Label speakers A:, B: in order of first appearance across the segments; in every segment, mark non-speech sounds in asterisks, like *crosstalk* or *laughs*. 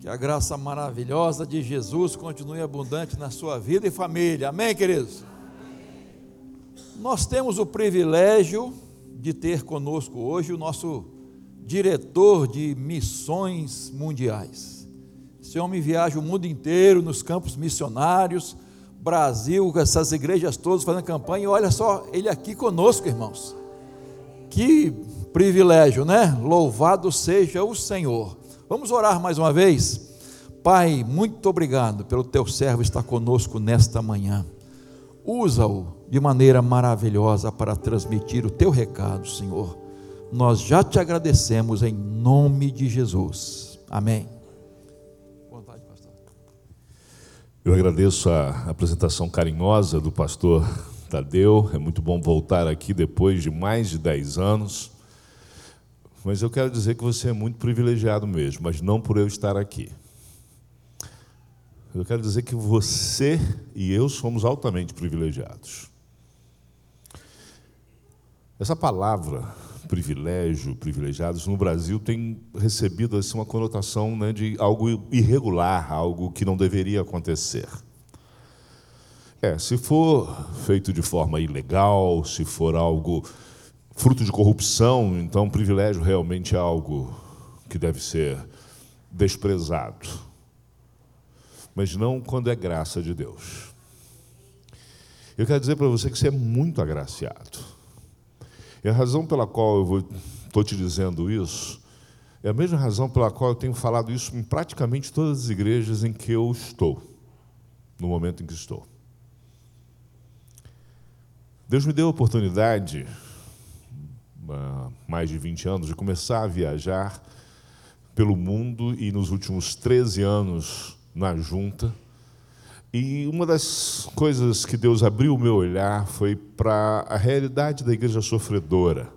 A: Que a graça maravilhosa de Jesus continue abundante na sua vida e família. Amém, queridos? Nós temos o privilégio de ter conosco hoje o nosso diretor de missões mundiais. Esse homem viaja o mundo inteiro nos campos missionários, Brasil, essas igrejas todas fazendo campanha, e olha só, ele aqui conosco, irmãos. Que privilégio, né? Louvado seja o Senhor. Vamos orar mais uma vez? Pai, muito obrigado pelo teu servo estar conosco nesta manhã. Usa-o de maneira maravilhosa para transmitir o teu recado, Senhor. Nós já te agradecemos em nome de Jesus. Amém.
B: Vontade, pastor. Eu agradeço a apresentação carinhosa do pastor Tadeu. É muito bom voltar aqui depois de mais de 10 anos. Mas eu quero dizer que você é muito privilegiado mesmo, mas não por eu estar aqui. Eu quero dizer que você e eu somos altamente privilegiados. Essa palavra, privilégio, privilegiados, no Brasil tem recebido assim, uma conotação né, de algo irregular, algo que não deveria acontecer. É, se for feito de forma ilegal, se for algo fruto de corrupção, então privilégio realmente é algo que deve ser desprezado. Mas não quando é graça de Deus. Eu quero dizer para você que você é muito agraciado. E a razão pela qual eu estou te dizendo isso é a mesma razão pela qual eu tenho falado isso em praticamente todas as igrejas em que eu estou, no momento em que estou. Deus me deu a oportunidade, mais de 20 anos, de começar a viajar pelo mundo e nos últimos 13 anos na junta e uma das coisas que Deus abriu o meu olhar foi para a realidade da igreja sofredora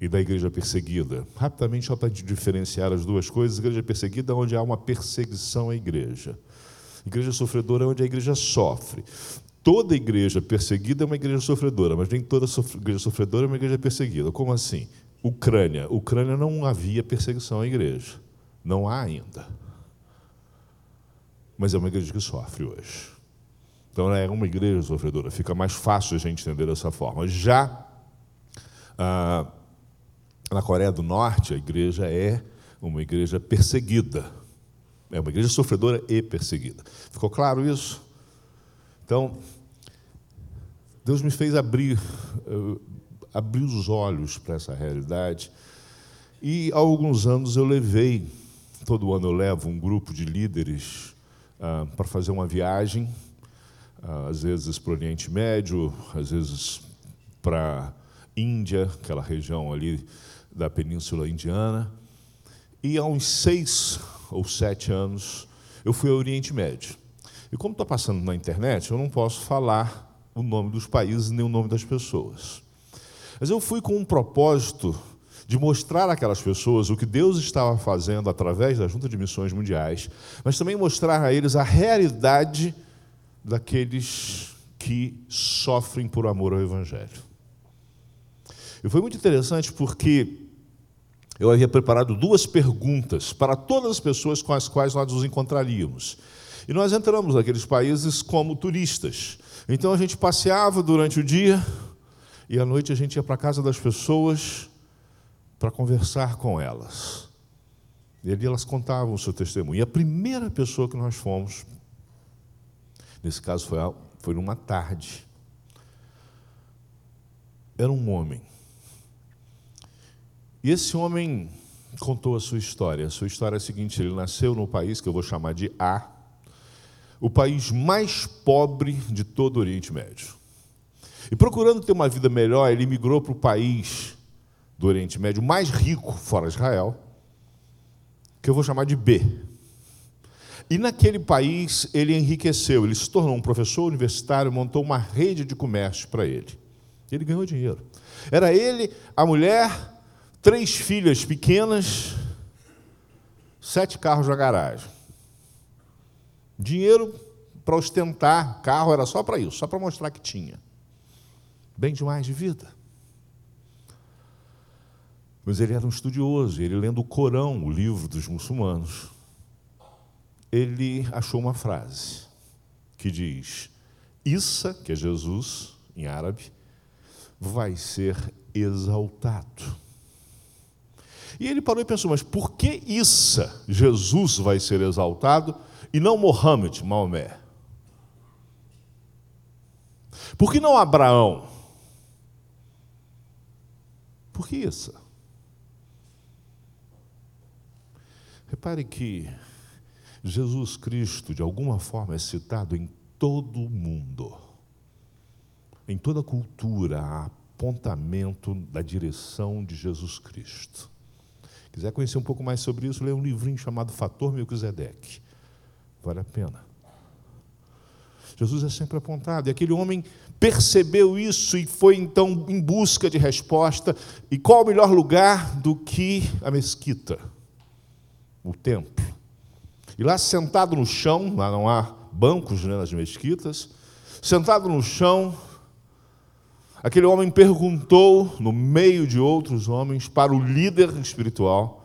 B: e da igreja perseguida. Rapidamente, só para diferenciar as duas coisas: igreja perseguida é onde há uma perseguição à igreja, igreja sofredora é onde a igreja sofre. Toda igreja perseguida é uma igreja sofredora, mas nem toda igreja sofredora é uma igreja perseguida. Como assim? Ucrânia. Ucrânia não havia perseguição à igreja. Não há ainda mas é uma igreja que sofre hoje. Então é uma igreja sofredora, fica mais fácil a gente entender dessa forma. Já ah, na Coreia do Norte, a igreja é uma igreja perseguida. É uma igreja sofredora e perseguida. Ficou claro isso? Então, Deus me fez abrir, uh, abrir os olhos para essa realidade. E há alguns anos eu levei, todo ano eu levo um grupo de líderes ah, para fazer uma viagem, ah, às vezes para o Oriente Médio, às vezes para Índia, aquela região ali da Península Indiana. E há uns seis ou sete anos eu fui ao Oriente Médio. E como está passando na internet, eu não posso falar o nome dos países nem o nome das pessoas. Mas eu fui com um propósito de mostrar àquelas pessoas o que Deus estava fazendo através da Junta de Missões Mundiais, mas também mostrar a eles a realidade daqueles que sofrem por amor ao Evangelho. E foi muito interessante porque eu havia preparado duas perguntas para todas as pessoas com as quais nós nos encontraríamos. E nós entramos naqueles países como turistas. Então a gente passeava durante o dia e à noite a gente ia para a casa das pessoas para conversar com elas. E ali elas contavam o seu testemunho. E a primeira pessoa que nós fomos, nesse caso foi, foi numa tarde, era um homem. E esse homem contou a sua história. A sua história é a seguinte: ele nasceu no país que eu vou chamar de A, o país mais pobre de todo o Oriente Médio. E procurando ter uma vida melhor, ele migrou para o país do Oriente Médio mais rico, fora Israel, que eu vou chamar de B. E naquele país ele enriqueceu, ele se tornou um professor universitário, montou uma rede de comércio para ele. Ele ganhou dinheiro. Era ele, a mulher, três filhas pequenas, sete carros na garagem. Dinheiro para ostentar, carro era só para isso, só para mostrar que tinha. Bem demais de vida. Mas ele era um estudioso, ele lendo o Corão, o livro dos muçulmanos. ele achou uma frase que diz: Issa, que é Jesus em árabe, vai ser exaltado. E ele parou e pensou: mas por que Issa, Jesus, vai ser exaltado e não Mohammed, Maomé? Por que não Abraão? Por que Issa? Repare que Jesus Cristo, de alguma forma, é citado em todo o mundo. Em toda a cultura há apontamento da direção de Jesus Cristo. Quiser conhecer um pouco mais sobre isso, leia um livrinho chamado Fator Melquisedeque. Vale a pena. Jesus é sempre apontado. E aquele homem percebeu isso e foi então em busca de resposta. E qual o melhor lugar do que a mesquita, o templo? E lá sentado no chão, lá não há bancos né, nas mesquitas, sentado no chão, Aquele homem perguntou, no meio de outros homens, para o líder espiritual: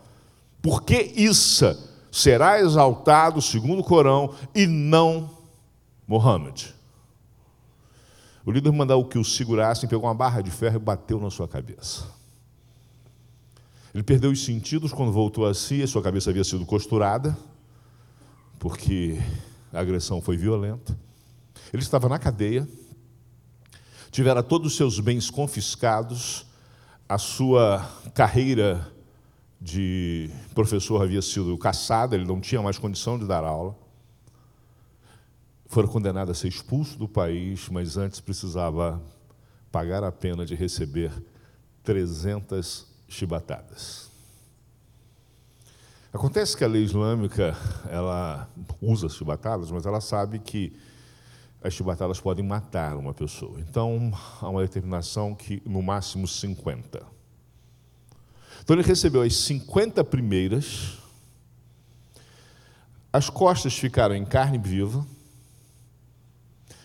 B: por que Issa será exaltado, segundo o Corão, e não Mohammed? O líder mandou que o segurassem, pegou uma barra de ferro e bateu na sua cabeça. Ele perdeu os sentidos quando voltou a si, a sua cabeça havia sido costurada, porque a agressão foi violenta. Ele estava na cadeia, tivera todos os seus bens confiscados, a sua carreira de professor havia sido caçada, ele não tinha mais condição de dar aula. Foram condenados a ser expulso do país, mas antes precisava pagar a pena de receber 300 chibatadas. Acontece que a lei islâmica ela usa as chibatadas, mas ela sabe que as chibatadas podem matar uma pessoa. Então, há uma determinação que, no máximo, 50. Então, ele recebeu as 50 primeiras, as costas ficaram em carne viva,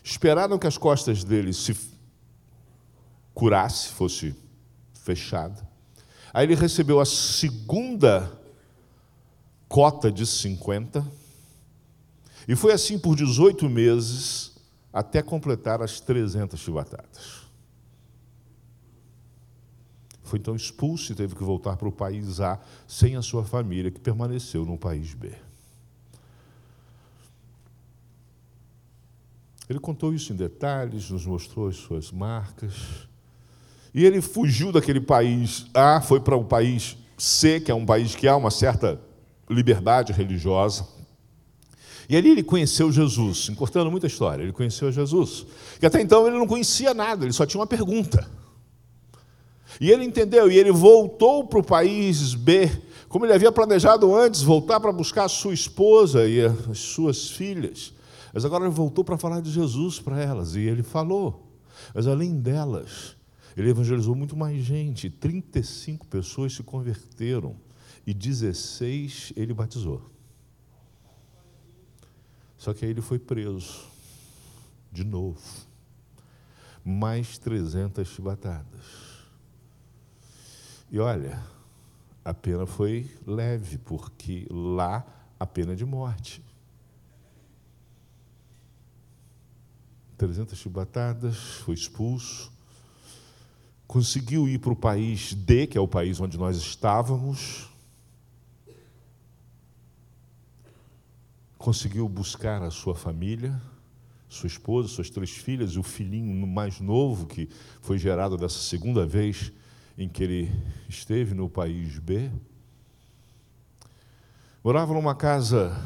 B: esperaram que as costas dele se curasse, fosse fechada. Aí ele recebeu a segunda cota de 50, e foi assim por 18 meses, até completar as 300 chibatadas. Foi então expulso e teve que voltar para o país A sem a sua família, que permaneceu no país B. Ele contou isso em detalhes, nos mostrou as suas marcas. E ele fugiu daquele país A, foi para o país C, que é um país que há uma certa liberdade religiosa. E ali ele conheceu Jesus, encurtando muita história, ele conheceu Jesus. E até então ele não conhecia nada, ele só tinha uma pergunta. E ele entendeu, e ele voltou para o país B, como ele havia planejado antes, voltar para buscar a sua esposa e as suas filhas. Mas agora ele voltou para falar de Jesus para elas, e ele falou. Mas além delas, ele evangelizou muito mais gente. 35 pessoas se converteram e 16 ele batizou. Só que aí ele foi preso, de novo. Mais 300 chibatadas. E olha, a pena foi leve, porque lá a pena é de morte. 300 chibatadas, foi expulso, conseguiu ir para o país D, que é o país onde nós estávamos, conseguiu buscar a sua família, sua esposa, suas três filhas e o filhinho mais novo que foi gerado dessa segunda vez em que ele esteve no país B. Morava numa casa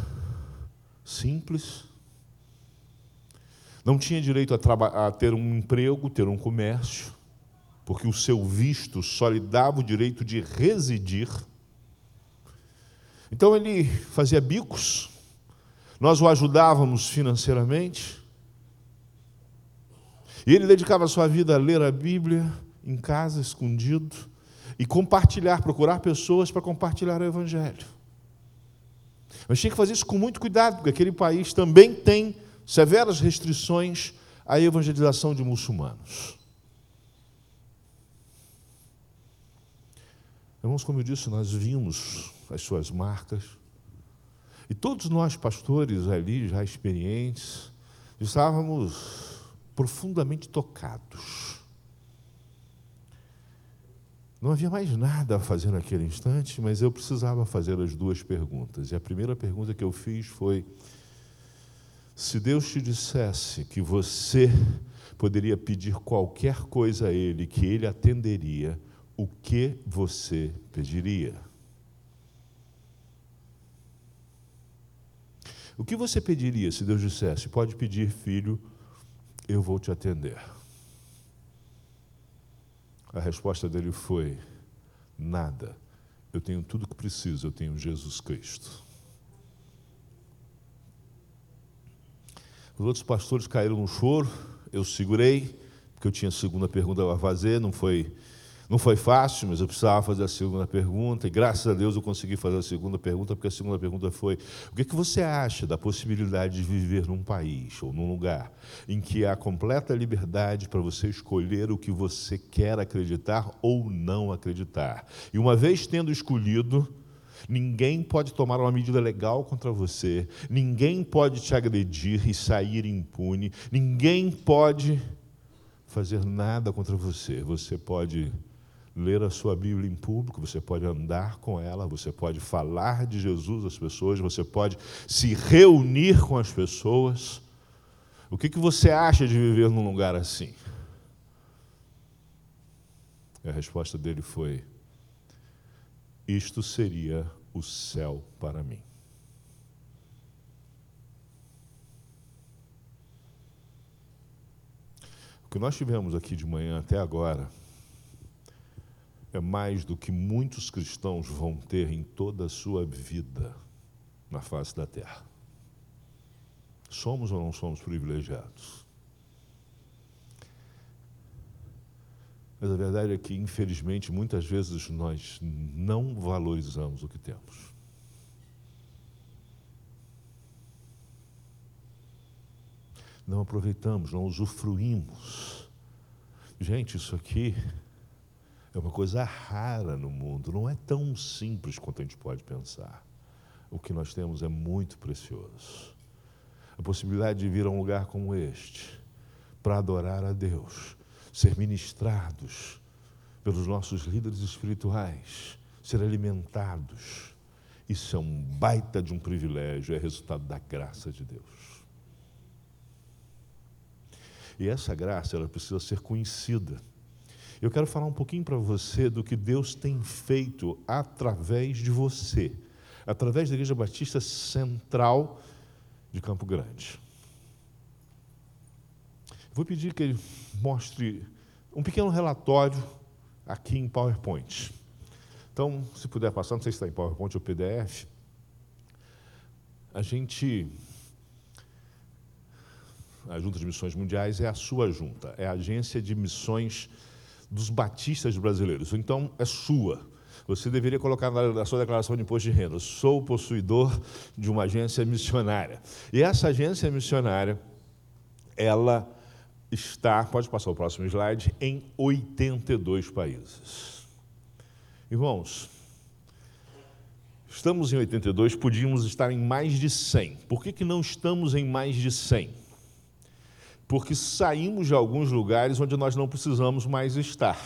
B: simples, não tinha direito a, a, ter um emprego, ter um comércio, porque o seu visto só lhe dava o direito de residir. Então ele fazia bicos, nós o ajudávamos financeiramente. E ele dedicava sua vida a ler a Bíblia em casa, escondido, e compartilhar, procurar pessoas para compartilhar o Evangelho. Mas tinha que fazer isso com muito cuidado, porque aquele país também tem severas restrições à evangelização de muçulmanos. Irmãos, como eu disse, nós vimos as suas marcas, E todos nós, pastores ali, já experientes, estávamos profundamente tocados. Não havia mais nada a fazer naquele instante, mas eu precisava fazer as duas perguntas. E a primeira pergunta que eu fiz foi: se Deus te dissesse que você poderia pedir qualquer coisa a Ele, que Ele atenderia, o que você pediria? O que você pediria se Deus dissesse: Pode pedir, filho, eu vou te atender? A resposta dele foi: Nada. Eu tenho tudo o que preciso, eu tenho Jesus Cristo. Os outros pastores caíram no choro, eu segurei, porque eu tinha a segunda pergunta para fazer, não foi, não foi fácil, mas eu precisava fazer a segunda pergunta, e graças a Deus eu consegui fazer a segunda pergunta, porque a segunda pergunta foi: o que, é que você acha da possibilidade de viver num país ou num lugar em que há completa liberdade para você escolher o que você quer acreditar ou não acreditar? E uma vez tendo escolhido, Ninguém pode tomar uma medida legal contra você, ninguém pode te agredir e sair impune, ninguém pode fazer nada contra você. Você pode ler a sua Bíblia em público, você pode andar com ela, você pode falar de Jesus às pessoas, você pode se reunir com as pessoas. O que, que você acha de viver num lugar assim? E a resposta dele foi: isto seria o céu para mim. O que nós tivemos aqui de manhã até agora é mais do que muitos cristãos vão ter em toda a sua vida na face da terra. Somos ou não somos privilegiados? Mas a verdade é que, infelizmente, muitas vezes nós não valorizamos o que temos. Não aproveitamos, não usufruímos. Gente, isso aqui é uma coisa rara no mundo, não é tão simples quanto a gente pode pensar. O que nós temos é muito precioso. A possibilidade de vir a um lugar como este, para adorar a Deus, ser ministrados pelos nossos líderes espirituais, ser alimentados. Isso é um baita de um privilégio, é resultado da graça de Deus. E essa graça, ela precisa ser conhecida. Eu quero falar um pouquinho para você do que Deus tem feito através de você, através da Igreja Batista Central de Campo Grande. Vou pedir que ele mostre um pequeno relatório aqui em PowerPoint. Então, se puder passar, não sei se está em PowerPoint ou PDF. A gente. A Junta de Missões Mundiais é a sua junta, é a agência de missões dos batistas brasileiros. Então, é sua. Você deveria colocar na sua declaração de imposto de renda: sou possuidor de uma agência missionária. E essa agência missionária, ela está, pode passar o próximo slide, em 82 países. Irmãos, estamos em 82, podíamos estar em mais de 100. Por que, que não estamos em mais de 100? Porque saímos de alguns lugares onde nós não precisamos mais estar.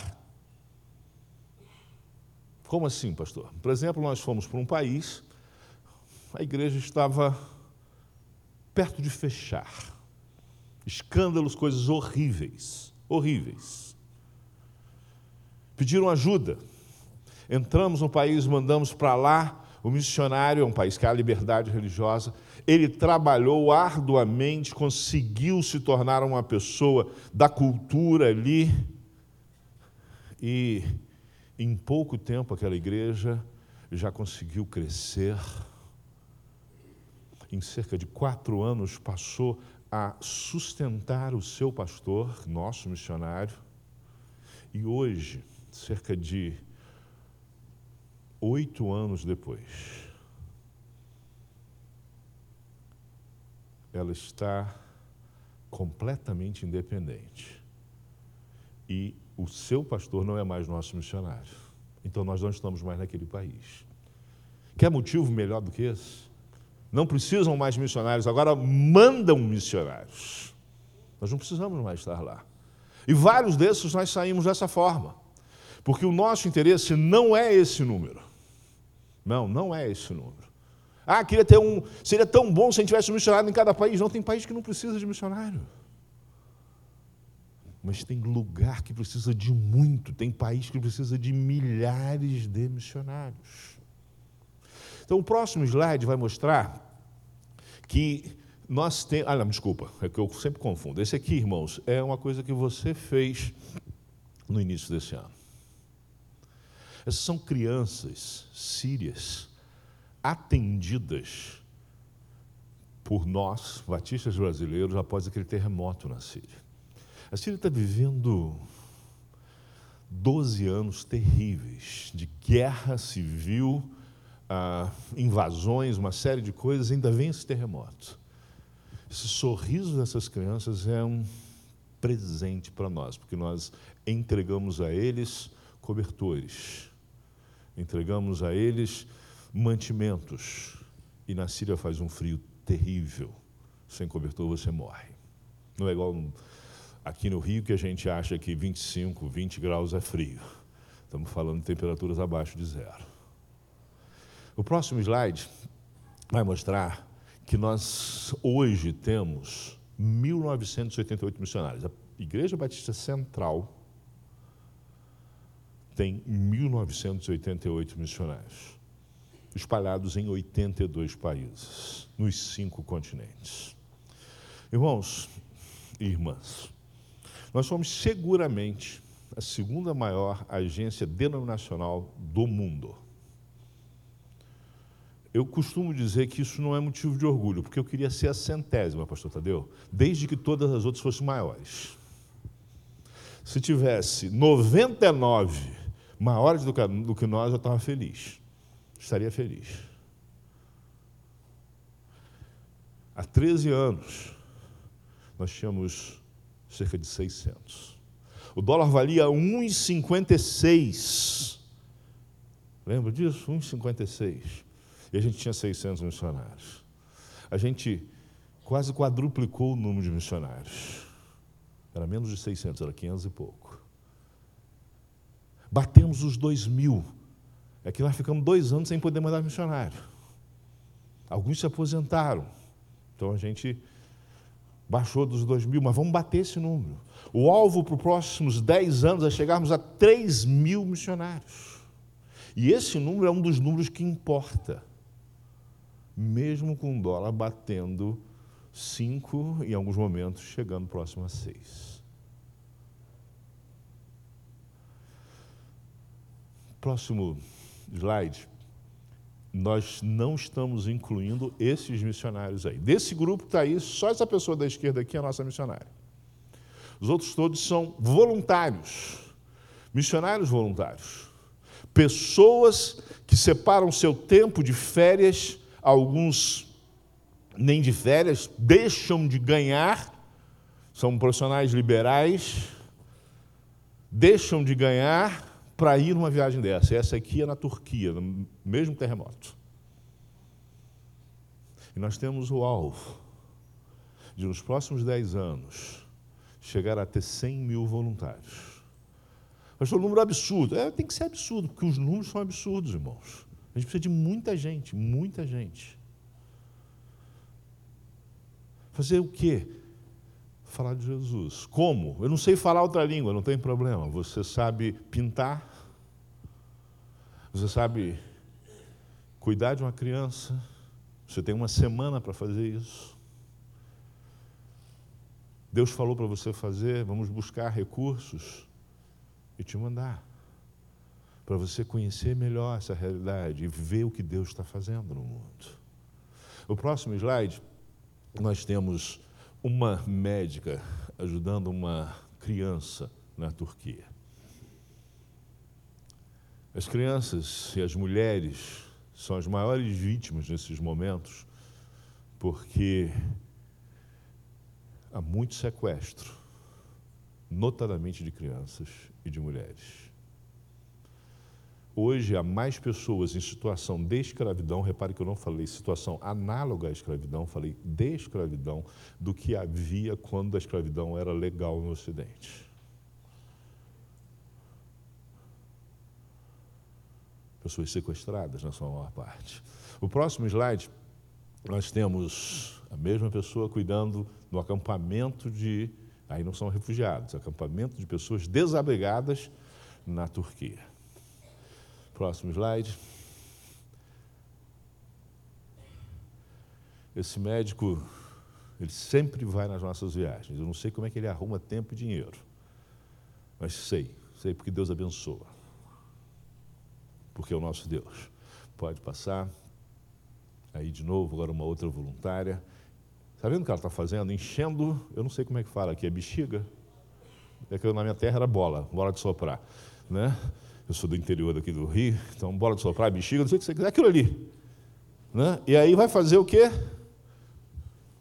B: Como assim, pastor? Por exemplo, nós fomos para um país, a igreja estava perto de fechar escândalos, coisas horríveis, horríveis. Pediram ajuda. Entramos no país, mandamos para lá. O missionário é um país que há liberdade religiosa. Ele trabalhou arduamente, conseguiu se tornar uma pessoa da cultura ali. E em pouco tempo aquela igreja já conseguiu crescer. Em cerca de quatro anos passou a sustentar o seu pastor, nosso missionário, e hoje, cerca de oito anos depois, ela está completamente independente. E o seu pastor não é mais nosso missionário. Então nós não estamos mais naquele país. Quer motivo melhor do que esse? não precisam mais missionários, agora mandam missionários. Nós não precisamos mais estar lá. E vários desses nós saímos dessa forma. Porque o nosso interesse não é esse número. Não, não é esse número. Ah, queria ter um. Seria tão bom se a gente tivesse um missionário em cada país. Não, tem país que não precisa de missionário. Mas tem lugar que precisa de muito, tem país que precisa de milhares de missionários. Então, o próximo slide vai mostrar que nós temos. Ah, não, desculpa, é que eu sempre confundo. Esse aqui, irmãos, é uma coisa que você fez no início desse ano. Essas são crianças sírias atendidas por nós, batistas brasileiros, após aquele terremoto na Síria. A Síria está vivendo 12 anos terríveis de guerra civil, ah, invasões, uma série de coisas, ainda vem esse terremoto. Esse sorriso dessas crianças é um presente para nós, porque nós entregamos a eles cobertores, entregamos a eles mantimentos. E na Síria faz um frio terrível. Sem cobertor você morre. Não é igual aqui no Rio que a gente acha que 25, 20 graus é frio. Estamos falando de temperaturas abaixo de zero. O próximo slide vai mostrar que nós hoje temos 1.988 missionários. A Igreja Batista Central tem 1.988 missionários, espalhados em 82 países, nos cinco continentes. Irmãos e irmãs, nós somos seguramente a segunda maior agência denominacional do mundo. Eu costumo dizer que isso não é motivo de orgulho, porque eu queria ser a centésima, pastor Tadeu, desde que todas as outras fossem maiores. Se tivesse 99 maiores do que, do que nós, eu estava feliz. Estaria feliz. Há 13 anos, nós tínhamos cerca de 600. O dólar valia 1,56. Lembra disso? 1,56 e a gente tinha 600 missionários. A gente quase quadruplicou o número de missionários. Era menos de 600, era 500 e pouco. Batemos os 2 mil. É que nós ficamos dois anos sem poder mandar missionário. Alguns se aposentaram. Então a gente baixou dos 2 mil, mas vamos bater esse número. O alvo para os próximos 10 anos é chegarmos a 3 mil missionários. E esse número é um dos números que importa mesmo com o dólar batendo 5, em alguns momentos chegando próximo a 6. Próximo slide. Nós não estamos incluindo esses missionários aí. Desse grupo que está aí, só essa pessoa da esquerda aqui é a nossa missionária. Os outros todos são voluntários, missionários voluntários. Pessoas que separam seu tempo de férias alguns nem de férias, deixam de ganhar, são profissionais liberais, deixam de ganhar para ir numa viagem dessa. Essa aqui é na Turquia, no mesmo terremoto. E nós temos o alvo de, nos próximos 10 anos, chegar a ter 100 mil voluntários. Mas foi um número absurdo. É, tem que ser absurdo, porque os números são absurdos, irmãos. A gente precisa de muita gente, muita gente. Fazer o quê? Falar de Jesus. Como? Eu não sei falar outra língua, não tem problema. Você sabe pintar? Você sabe cuidar de uma criança? Você tem uma semana para fazer isso. Deus falou para você fazer, vamos buscar recursos e te mandar para você conhecer melhor essa realidade e ver o que Deus está fazendo no mundo. O próximo slide, nós temos uma médica ajudando uma criança na Turquia. As crianças e as mulheres são as maiores vítimas nesses momentos, porque há muito sequestro, notadamente de crianças e de mulheres. Hoje há mais pessoas em situação de escravidão, repare que eu não falei situação análoga à escravidão, falei de escravidão, do que havia quando a escravidão era legal no Ocidente. Pessoas sequestradas na sua maior parte. O próximo slide, nós temos a mesma pessoa cuidando no acampamento de, aí não são refugiados, acampamento de pessoas desabrigadas na Turquia. Próximo slide. Esse médico, ele sempre vai nas nossas viagens. Eu não sei como é que ele arruma tempo e dinheiro. Mas sei, sei porque Deus abençoa. Porque é o nosso Deus. Pode passar. Aí de novo, agora uma outra voluntária. Está vendo o que ela está fazendo? Enchendo, eu não sei como é que fala aqui, é bexiga? É que na minha terra era bola, bola de soprar. Né? Eu sou do interior daqui do Rio, então bola de soprar, bexiga, não sei o que você quiser, aquilo ali. Né? E aí vai fazer o quê?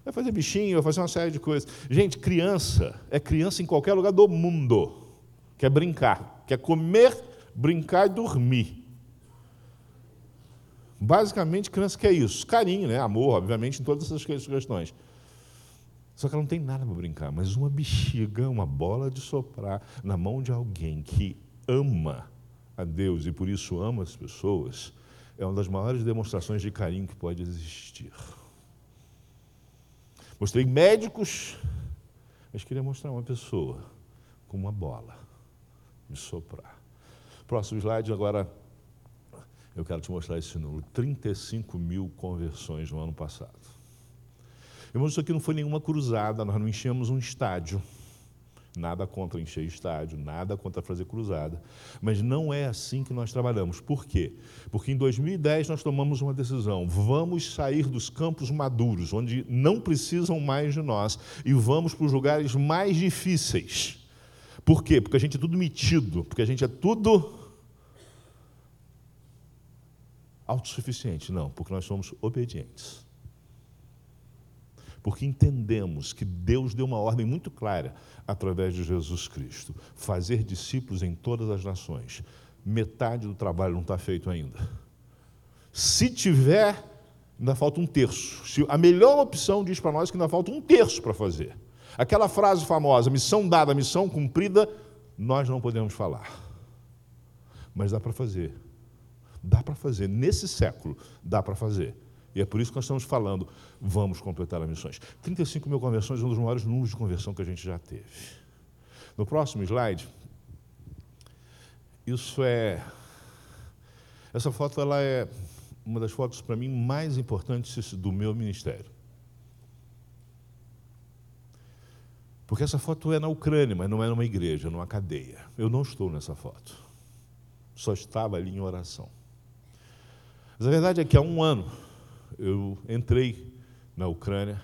B: Vai fazer bichinho, vai fazer uma série de coisas. Gente, criança é criança em qualquer lugar do mundo. Quer brincar, quer comer, brincar e dormir. Basicamente, criança quer isso. Carinho, né? amor, obviamente, em todas essas questões. Só que ela não tem nada para brincar, mas uma bexiga, uma bola de soprar na mão de alguém que ama a Deus e por isso ama as pessoas, é uma das maiores demonstrações de carinho que pode existir. Mostrei médicos, mas queria mostrar uma pessoa com uma bola de soprar. Próximo slide, agora eu quero te mostrar esse número: 35 mil conversões no ano passado. Irmãos, isso aqui não foi nenhuma cruzada, nós não enchemos um estádio. Nada contra encher estádio, nada contra fazer cruzada. Mas não é assim que nós trabalhamos. Por quê? Porque em 2010 nós tomamos uma decisão: vamos sair dos campos maduros, onde não precisam mais de nós, e vamos para os lugares mais difíceis. Por quê? Porque a gente é tudo metido, porque a gente é tudo autossuficiente. Não, porque nós somos obedientes porque entendemos que Deus deu uma ordem muito clara através de Jesus Cristo: fazer discípulos em todas as nações. Metade do trabalho não está feito ainda. Se tiver, ainda falta um terço. A melhor opção diz para nós que ainda falta um terço para fazer. Aquela frase famosa, missão dada, missão cumprida, nós não podemos falar. Mas dá para fazer. Dá para fazer. Nesse século, dá para fazer. E é por isso que nós estamos falando, vamos completar as missões. 35 mil conversões é um dos maiores números de conversão que a gente já teve. No próximo slide, isso é. Essa foto ela é uma das fotos, para mim, mais importantes do meu ministério. Porque essa foto é na Ucrânia, mas não é numa igreja, numa cadeia. Eu não estou nessa foto. Só estava ali em oração. Mas a verdade é que há um ano, eu entrei na Ucrânia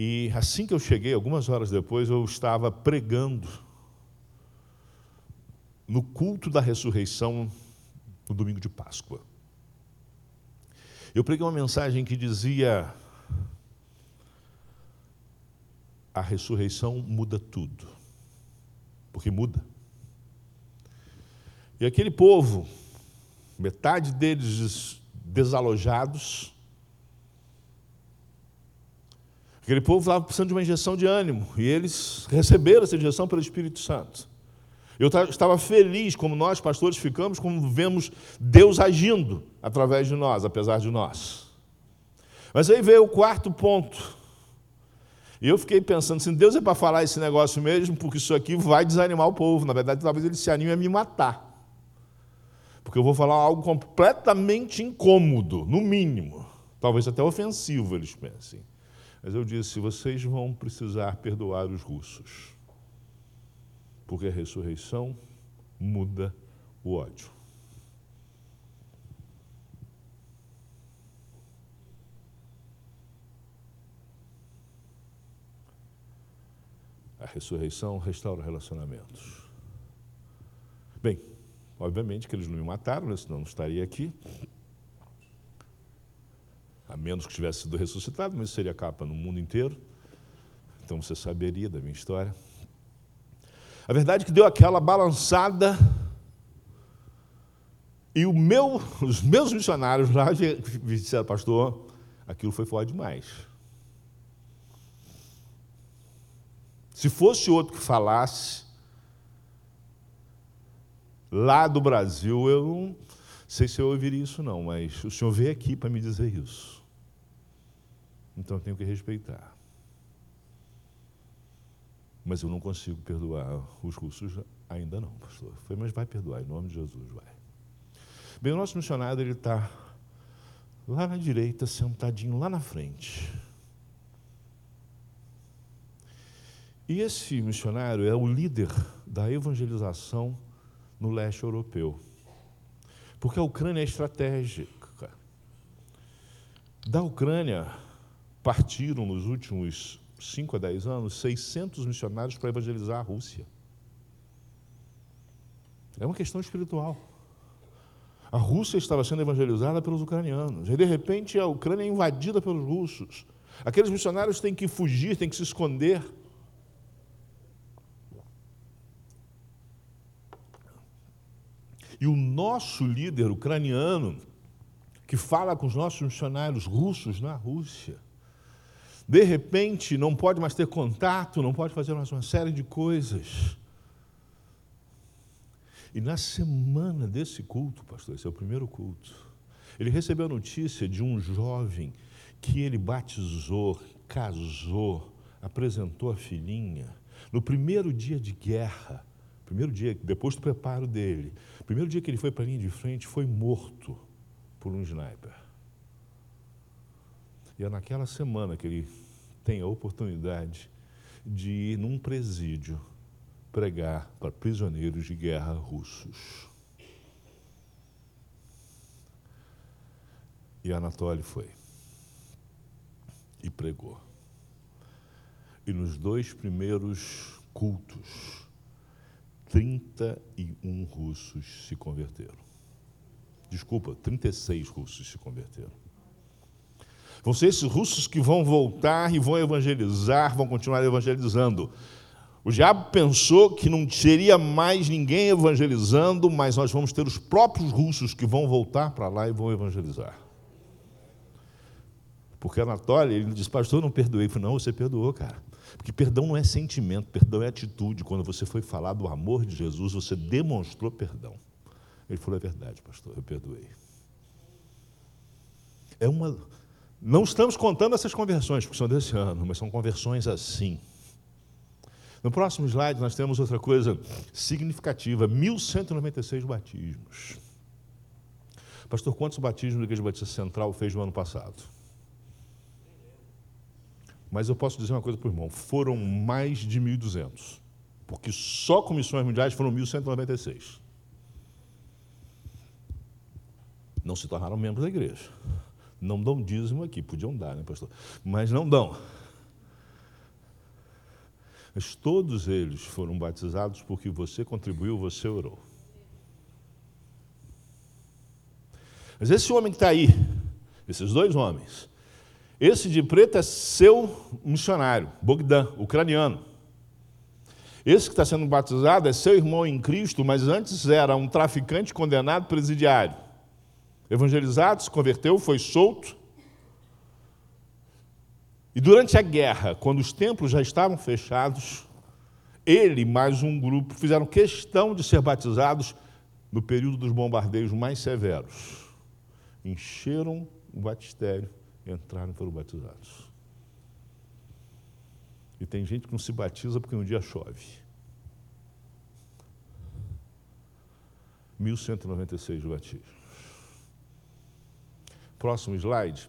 B: e assim que eu cheguei, algumas horas depois, eu estava pregando no culto da ressurreição no domingo de Páscoa. Eu preguei uma mensagem que dizia: a ressurreição muda tudo, porque muda. E aquele povo, metade deles desalojados. Aquele povo estava precisando de uma injeção de ânimo e eles receberam essa injeção pelo Espírito Santo. Eu estava feliz, como nós, pastores, ficamos, como vemos Deus agindo através de nós, apesar de nós. Mas aí veio o quarto ponto. E eu fiquei pensando, se Deus é para falar esse negócio mesmo, porque isso aqui vai desanimar o povo. Na verdade, talvez ele se anime a me matar porque eu vou falar algo completamente incômodo, no mínimo, talvez até ofensivo, eles pensem. Mas eu disse: vocês vão precisar perdoar os russos, porque a ressurreição muda o ódio. A ressurreição restaura relacionamentos. Obviamente que eles não me mataram, né? senão não estaria aqui. A menos que tivesse sido ressuscitado, mas seria capa no mundo inteiro. Então você saberia da minha história. A verdade é que deu aquela balançada E meu, os meus missionários lá disseram, pastor, aquilo foi forte demais. Se fosse outro que falasse, lá do Brasil, eu não sei se eu ouviria isso, não, mas o senhor veio aqui para me dizer isso. Então eu tenho que respeitar. Mas eu não consigo perdoar os russos ainda não, pastor. Foi, mas vai perdoar, em nome de Jesus, vai. Bem, o nosso missionário ele está lá na direita, sentadinho lá na frente. E esse missionário é o líder da evangelização no leste europeu. Porque a Ucrânia é estratégica. Da Ucrânia partiram nos últimos 5 a 10 anos 600 missionários para evangelizar a Rússia. É uma questão espiritual. A Rússia estava sendo evangelizada pelos ucranianos. E de repente a Ucrânia é invadida pelos russos. Aqueles missionários têm que fugir, têm que se esconder. E o nosso líder ucraniano, que fala com os nossos missionários russos na Rússia, de repente não pode mais ter contato, não pode fazer mais uma série de coisas. E na semana desse culto, pastor, esse é o primeiro culto, ele recebeu a notícia de um jovem que ele batizou, casou, apresentou a filhinha. No primeiro dia de guerra, primeiro dia, depois do preparo dele, primeiro dia que ele foi para a linha de frente, foi morto por um sniper. E é naquela semana que ele tem a oportunidade de ir num presídio pregar para prisioneiros de guerra russos. E Anatoly foi e pregou. E nos dois primeiros cultos, 31 russos se converteram. Desculpa, 36 russos se converteram. Vão ser esses russos que vão voltar e vão evangelizar, vão continuar evangelizando. O diabo pensou que não teria mais ninguém evangelizando, mas nós vamos ter os próprios russos que vão voltar para lá e vão evangelizar. Porque Anatoly, ele disse, pastor, eu não perdoei. Eu falei, não, você perdoou, cara. Porque perdão não é sentimento, perdão é atitude. Quando você foi falar do amor de Jesus, você demonstrou perdão. Ele falou: é verdade, pastor, eu perdoei. É uma. Não estamos contando essas conversões, porque são desse ano, mas são conversões assim. No próximo slide, nós temos outra coisa significativa: 1.196 batismos. Pastor, quantos batismos a Igreja Batista Central fez no ano passado? Mas eu posso dizer uma coisa para o irmão: foram mais de 1.200, porque só comissões mundiais foram 1.196. Não se tornaram membros da igreja. Não dão dízimo aqui, podiam dar, né, pastor? Mas não dão. Mas todos eles foram batizados porque você contribuiu, você orou. Mas esse homem que está aí, esses dois homens, esse de preto é seu missionário, Bogdan, ucraniano. Esse que está sendo batizado é seu irmão em Cristo, mas antes era um traficante condenado presidiário. Evangelizado, se converteu, foi solto. E durante a guerra, quando os templos já estavam fechados, ele mais um grupo fizeram questão de ser batizados no período dos bombardeios mais severos. Encheram o batistério entraram e foram batizados. E tem gente que não se batiza porque um dia chove. 1196 batismos. Próximo slide,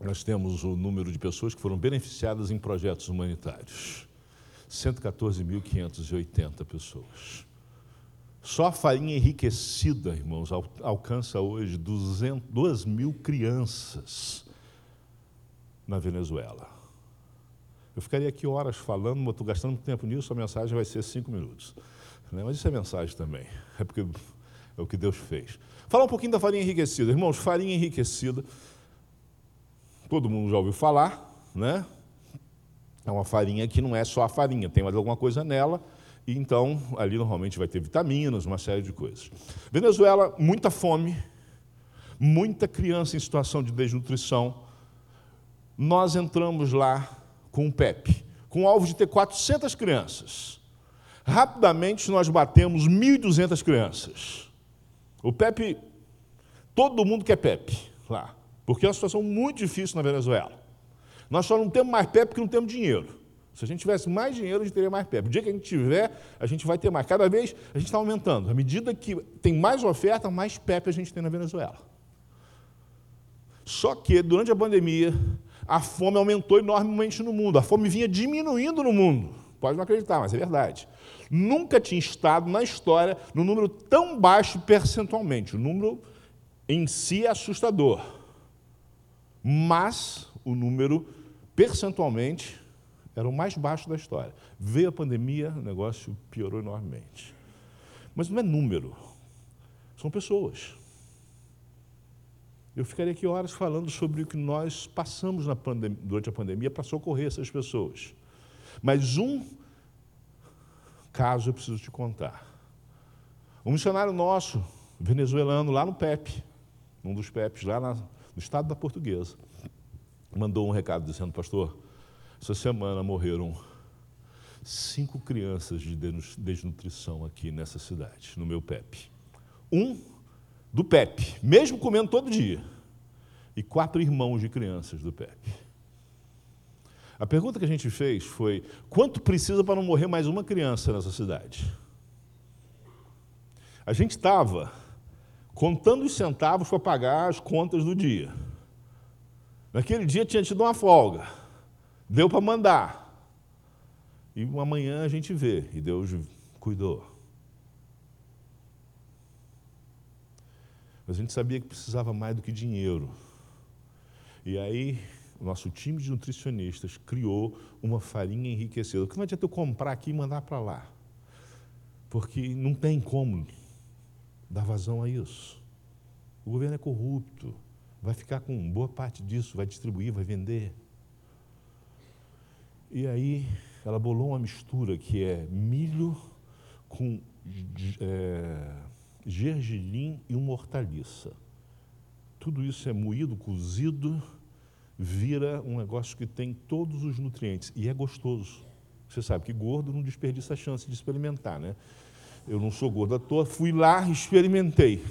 B: nós temos o número de pessoas que foram beneficiadas em projetos humanitários. 114.580 pessoas. Só a farinha enriquecida, irmãos, alcança hoje 200, mil crianças na Venezuela. Eu ficaria aqui horas falando, mas estou gastando tempo nisso, a mensagem vai ser cinco minutos. Né? Mas isso é mensagem também, é porque é o que Deus fez. Falar um pouquinho da farinha enriquecida. Irmãos, farinha enriquecida, todo mundo já ouviu falar, né? É uma farinha que não é só a farinha, tem mais alguma coisa nela, E então, ali normalmente vai ter vitaminas, uma série de coisas. Venezuela, muita fome, muita criança em situação de desnutrição. Nós entramos lá com o PEP, com o alvo de ter 400 crianças. Rapidamente nós batemos 1.200 crianças. O PEP, todo mundo quer PEP lá, porque é uma situação muito difícil na Venezuela. Nós só não temos mais PEP porque não temos dinheiro. Se a gente tivesse mais dinheiro, a gente teria mais PEP. O dia que a gente tiver, a gente vai ter mais. Cada vez a gente está aumentando. À medida que tem mais oferta, mais PEP a gente tem na Venezuela. Só que, durante a pandemia, a fome aumentou enormemente no mundo. A fome vinha diminuindo no mundo. Pode não acreditar, mas é verdade. Nunca tinha estado na história no número tão baixo percentualmente. O número em si é assustador. Mas o número percentualmente era o mais baixo da história. Veio a pandemia, o negócio piorou enormemente. Mas não é número, são pessoas. Eu ficaria aqui horas falando sobre o que nós passamos durante a pandemia para socorrer essas pessoas. Mas um caso eu preciso te contar. Um missionário nosso, venezuelano, lá no PEP, um dos PEPs, lá na, no estado da Portuguesa, mandou um recado dizendo, pastor, essa semana morreram cinco crianças de desnutrição aqui nessa cidade, no meu PEP. Um do PEP, mesmo comendo todo dia, e quatro irmãos de crianças do PEP. A pergunta que a gente fez foi: quanto precisa para não morrer mais uma criança nessa cidade? A gente estava contando os centavos para pagar as contas do dia. Naquele dia tinha tido uma folga. Deu para mandar. E amanhã a gente vê. E Deus cuidou. Mas a gente sabia que precisava mais do que dinheiro. E aí, o nosso time de nutricionistas criou uma farinha enriquecida. Que não adianta eu comprar aqui e mandar para lá. Porque não tem como dar vazão a isso. O governo é corrupto. Vai ficar com boa parte disso, vai distribuir, vai vender. E aí ela bolou uma mistura que é milho com é, gergelim e uma hortaliça. Tudo isso é moído, cozido, vira um negócio que tem todos os nutrientes e é gostoso. Você sabe que gordo não desperdiça a chance de experimentar, né? Eu não sou gordo à toa, fui lá, experimentei.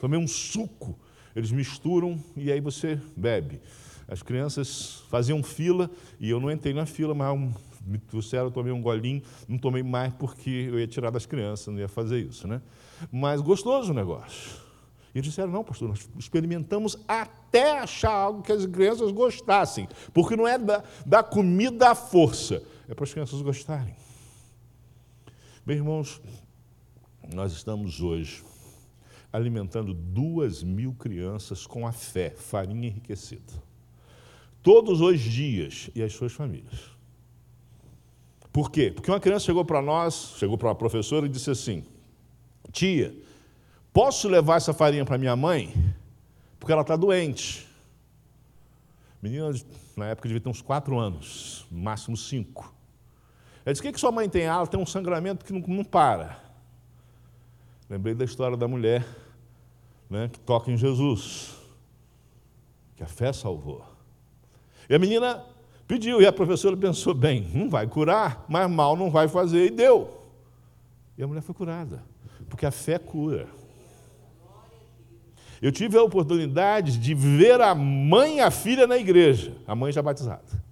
B: Tomei um suco, eles misturam e aí você bebe. As crianças faziam fila e eu não entrei na fila, mas me trouxeram, eu tomei um golinho, não tomei mais porque eu ia tirar das crianças, não ia fazer isso, né? Mas gostoso o negócio. E eles disseram, não, pastor, nós experimentamos até achar algo que as crianças gostassem, porque não é da, da comida à força, é para as crianças gostarem. Bem, irmãos, nós estamos hoje alimentando duas mil crianças com a fé, farinha enriquecida todos os dias e as suas famílias. Por quê? Porque uma criança chegou para nós, chegou para uma professora e disse assim: Tia, posso levar essa farinha para minha mãe? Porque ela está doente. Menina, na época, devia ter uns quatro anos, máximo cinco. Ela disse: O que, que sua mãe tem? Ah, ela tem um sangramento que não, não para. Lembrei da história da mulher né, que toca em Jesus, que a fé salvou. E a menina pediu, e a professora pensou: bem, não vai curar, mas mal não vai fazer, e deu. E a mulher foi curada, porque a fé cura. Eu tive a oportunidade de ver a mãe e a filha na igreja, a mãe já batizada.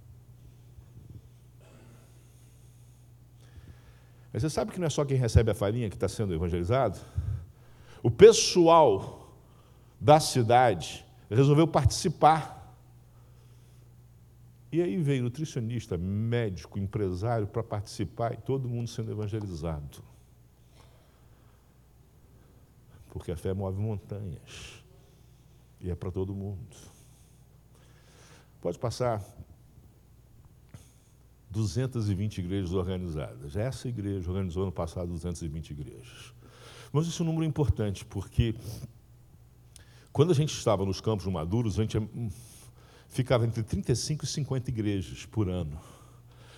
B: Mas você sabe que não é só quem recebe a farinha que está sendo evangelizado? O pessoal da cidade resolveu participar e aí veio nutricionista, médico, empresário para participar e todo mundo sendo evangelizado. Porque a fé move montanhas. E é para todo mundo. Pode passar 220 igrejas organizadas. Essa igreja organizou ano passado 220 igrejas. Mas isso é um número importante, porque quando a gente estava nos campos maduros, a gente ficava entre 35 e 50 igrejas por ano.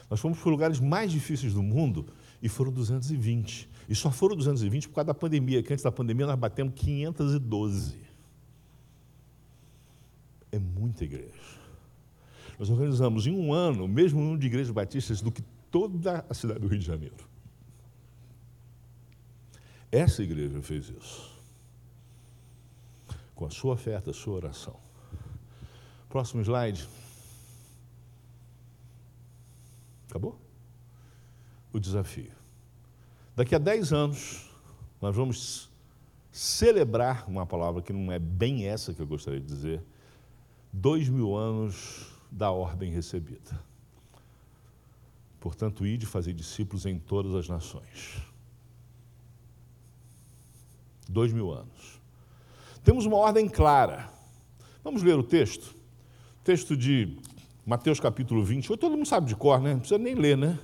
B: Nós fomos para lugares mais difíceis do mundo e foram 220. E só foram 220 por causa da pandemia, que antes da pandemia nós batemos 512. É muita igreja. Nós organizamos em um ano o mesmo número de igrejas batistas do que toda a cidade do Rio de Janeiro. Essa igreja fez isso. Com a sua oferta, a sua oração. Próximo slide. Acabou? O desafio. Daqui a 10 anos, nós vamos celebrar uma palavra que não é bem essa que eu gostaria de dizer, dois mil anos da ordem recebida. Portanto, ide fazer discípulos em todas as nações. Dois mil anos. Temos uma ordem clara. Vamos ler o texto? Texto de Mateus capítulo 20. Todo mundo sabe de cor, né? Não precisa nem ler, né?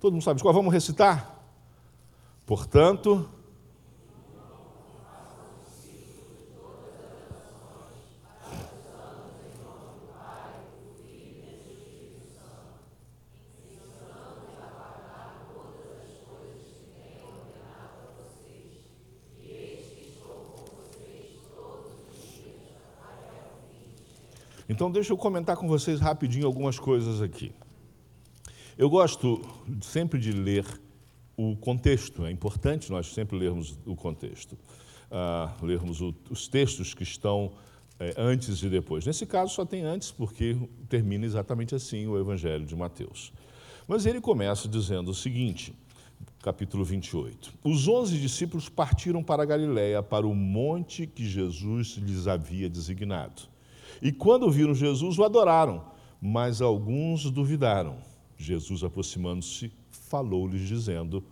B: Todo mundo sabe de cor. Vamos recitar? Portanto, Então, deixa eu comentar com vocês rapidinho algumas coisas aqui. Eu gosto sempre de ler o contexto, é importante nós sempre lermos o contexto, uh, lermos o, os textos que estão é, antes e depois. Nesse caso, só tem antes, porque termina exatamente assim o Evangelho de Mateus. Mas ele começa dizendo o seguinte, capítulo 28. Os onze discípulos partiram para a Galiléia, para o monte que Jesus lhes havia designado. E quando viram Jesus, o adoraram, mas alguns duvidaram. Jesus, aproximando-se, falou-lhes, dizendo: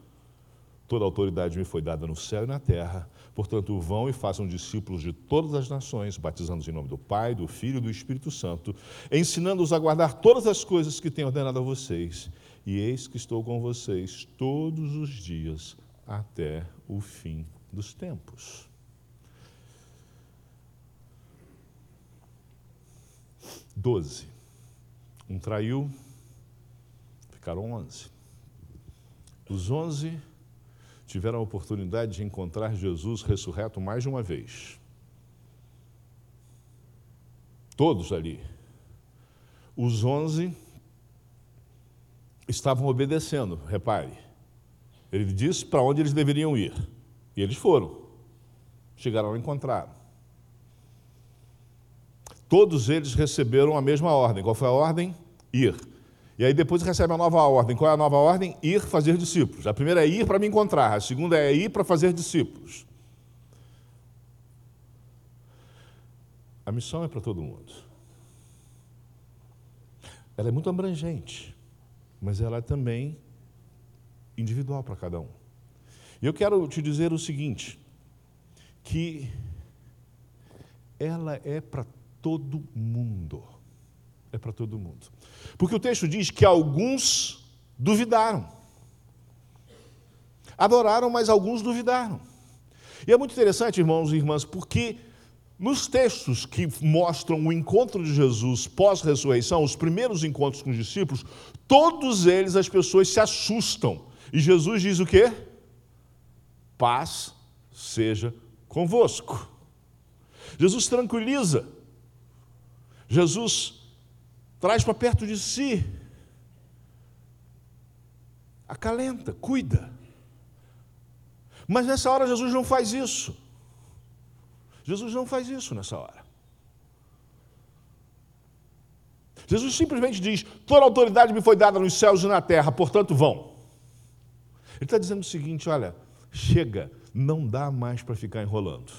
B: Toda autoridade me foi dada no céu e na terra, portanto, vão e façam discípulos de todas as nações, batizando-os em nome do Pai, do Filho e do Espírito Santo, ensinando-os a guardar todas as coisas que tenho ordenado a vocês. E eis que estou com vocês todos os dias até o fim dos tempos. Doze. Um traiu, ficaram onze. Os onze tiveram a oportunidade de encontrar Jesus ressurreto mais de uma vez. Todos ali. Os onze estavam obedecendo, repare. Ele disse para onde eles deveriam ir. E eles foram. Chegaram a encontrar. Todos eles receberam a mesma ordem. Qual foi a ordem? Ir. E aí depois recebe a nova ordem. Qual é a nova ordem? Ir fazer discípulos. A primeira é ir para me encontrar, a segunda é ir para fazer discípulos. A missão é para todo mundo. Ela é muito abrangente, mas ela é também individual para cada um. E eu quero te dizer o seguinte, que ela é para todo mundo. É para todo mundo. Porque o texto diz que alguns duvidaram. Adoraram, mas alguns duvidaram. E é muito interessante, irmãos e irmãs, porque nos textos que mostram o encontro de Jesus pós-ressurreição, os primeiros encontros com os discípulos, todos eles as pessoas se assustam. E Jesus diz o quê? Paz seja convosco. Jesus tranquiliza. Jesus traz para perto de si, acalenta, cuida. Mas nessa hora Jesus não faz isso. Jesus não faz isso nessa hora. Jesus simplesmente diz: toda autoridade me foi dada nos céus e na terra, portanto vão. Ele está dizendo o seguinte: olha, chega, não dá mais para ficar enrolando.